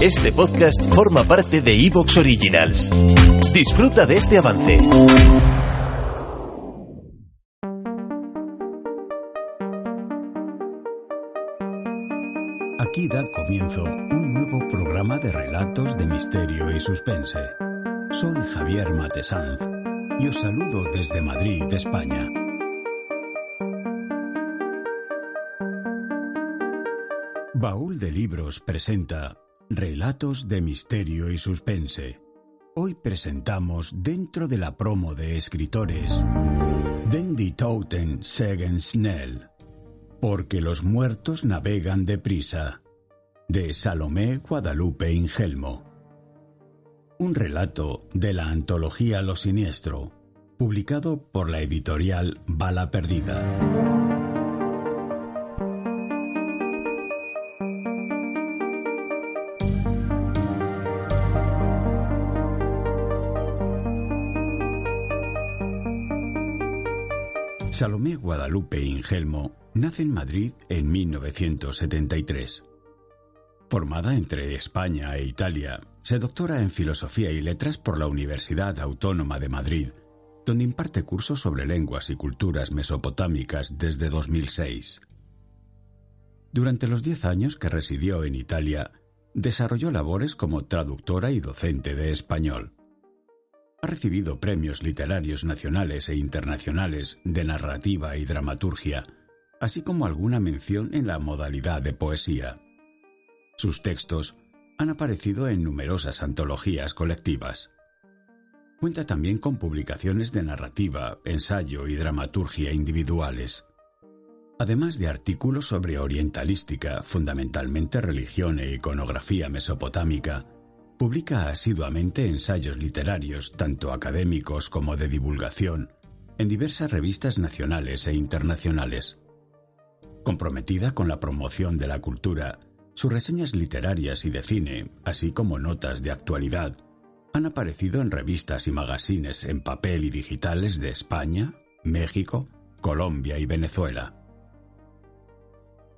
Este podcast forma parte de Evox Originals. Disfruta de este avance. Aquí da comienzo un nuevo programa de relatos de misterio y suspense. Soy Javier Matesanz y os saludo desde Madrid, España. Baúl de Libros presenta Relatos de Misterio y Suspense. Hoy presentamos dentro de la promo de escritores Dendi Toten Segen Snell, Porque los muertos navegan deprisa, de Salomé Guadalupe Ingelmo. Un relato de la antología Lo Siniestro, publicado por la editorial Bala Perdida. Salomé Guadalupe Ingelmo nace en Madrid en 1973. Formada entre España e Italia, se doctora en Filosofía y Letras por la Universidad Autónoma de Madrid, donde imparte cursos sobre lenguas y culturas mesopotámicas desde 2006. Durante los diez años que residió en Italia, desarrolló labores como traductora y docente de español. Ha recibido premios literarios nacionales e internacionales de narrativa y dramaturgia, así como alguna mención en la modalidad de poesía. Sus textos han aparecido en numerosas antologías colectivas. Cuenta también con publicaciones de narrativa, ensayo y dramaturgia individuales, además de artículos sobre orientalística, fundamentalmente religión e iconografía mesopotámica. Publica asiduamente ensayos literarios, tanto académicos como de divulgación, en diversas revistas nacionales e internacionales. Comprometida con la promoción de la cultura, sus reseñas literarias y de cine, así como notas de actualidad, han aparecido en revistas y magazines en papel y digitales de España, México, Colombia y Venezuela.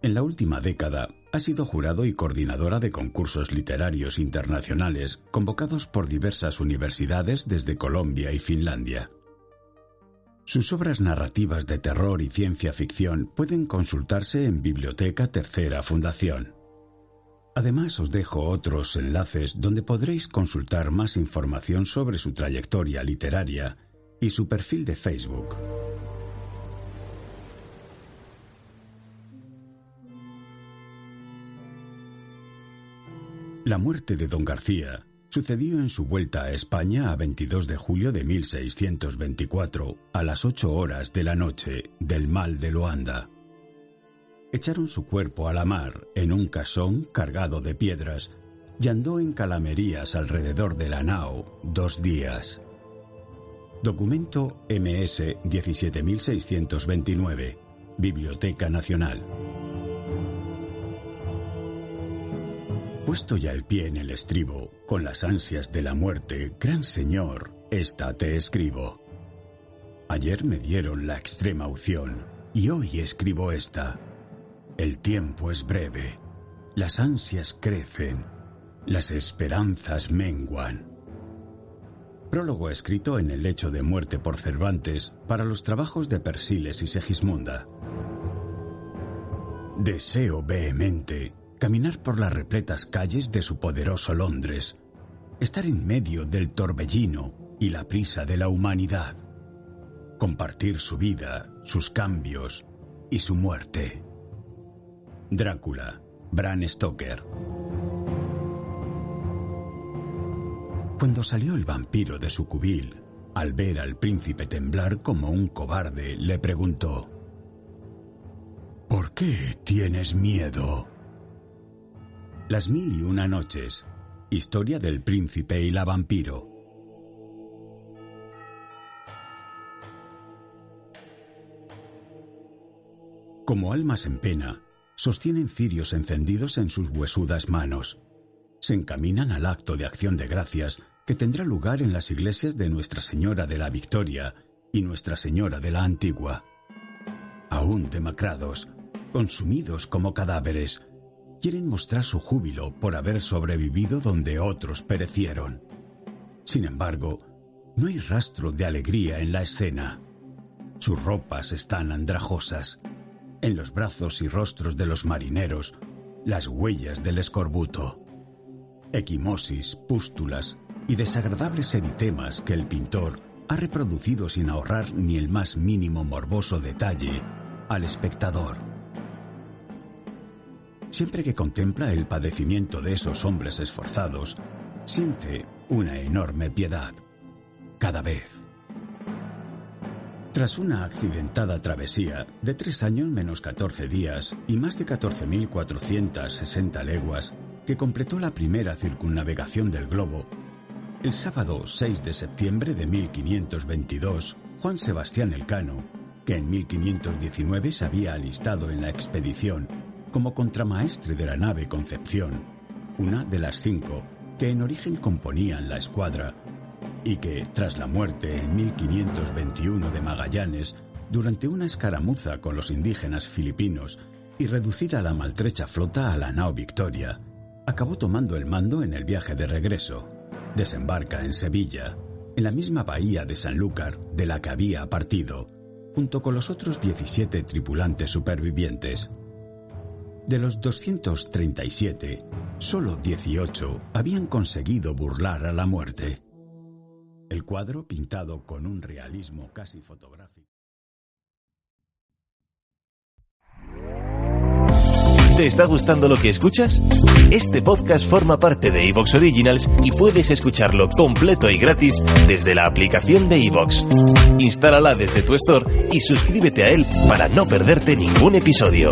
En la última década ha sido jurado y coordinadora de concursos literarios internacionales convocados por diversas universidades desde Colombia y Finlandia. Sus obras narrativas de terror y ciencia ficción pueden consultarse en Biblioteca Tercera Fundación. Además os dejo otros enlaces donde podréis consultar más información sobre su trayectoria literaria y su perfil de Facebook. La muerte de don García sucedió en su vuelta a España a 22 de julio de 1624 a las 8 horas de la noche del mal de Loanda echaron su cuerpo a la mar en un casón cargado de piedras y andó en calamerías alrededor de la nao dos días. Documento MS 17629, Biblioteca Nacional. Puesto ya el pie en el estribo, con las ansias de la muerte, gran señor, esta te escribo. Ayer me dieron la extrema unción, y hoy escribo esta. El tiempo es breve, las ansias crecen, las esperanzas menguan. Prólogo escrito en el lecho de muerte por Cervantes para los trabajos de Persiles y Segismunda. Deseo vehemente caminar por las repletas calles de su poderoso Londres, estar en medio del torbellino y la prisa de la humanidad, compartir su vida, sus cambios y su muerte. Drácula, Bram Stoker. Cuando salió el vampiro de su cubil, al ver al príncipe temblar como un cobarde, le preguntó, ¿Por qué tienes miedo? Las mil y una noches. Historia del príncipe y la vampiro. Como almas en pena, sostienen cirios encendidos en sus huesudas manos. Se encaminan al acto de acción de gracias que tendrá lugar en las iglesias de Nuestra Señora de la Victoria y Nuestra Señora de la Antigua. Aún demacrados, consumidos como cadáveres, quieren mostrar su júbilo por haber sobrevivido donde otros perecieron. Sin embargo, no hay rastro de alegría en la escena. Sus ropas están andrajosas. En los brazos y rostros de los marineros, las huellas del escorbuto. Equimosis, pústulas y desagradables eritemas que el pintor ha reproducido sin ahorrar ni el más mínimo morboso detalle al espectador. Siempre que contempla el padecimiento de esos hombres esforzados, siente una enorme piedad. Cada vez. Tras una accidentada travesía de tres años menos 14 días y más de 14.460 leguas que completó la primera circunnavegación del globo, el sábado 6 de septiembre de 1522, Juan Sebastián Elcano, que en 1519 se había alistado en la expedición como contramaestre de la nave Concepción, una de las cinco que en origen componían la escuadra, y que, tras la muerte en 1521 de Magallanes, durante una escaramuza con los indígenas filipinos y reducida la maltrecha flota a la nao Victoria, acabó tomando el mando en el viaje de regreso. Desembarca en Sevilla, en la misma bahía de Sanlúcar de la que había partido, junto con los otros 17 tripulantes supervivientes. De los 237, solo 18 habían conseguido burlar a la muerte. El cuadro, pintado con un realismo casi fotográfico. ¿Te está gustando lo que escuchas? Este podcast forma parte de Evox Originals y puedes escucharlo completo y gratis desde la aplicación de Evox. Instálala desde tu store y suscríbete a él para no perderte ningún episodio.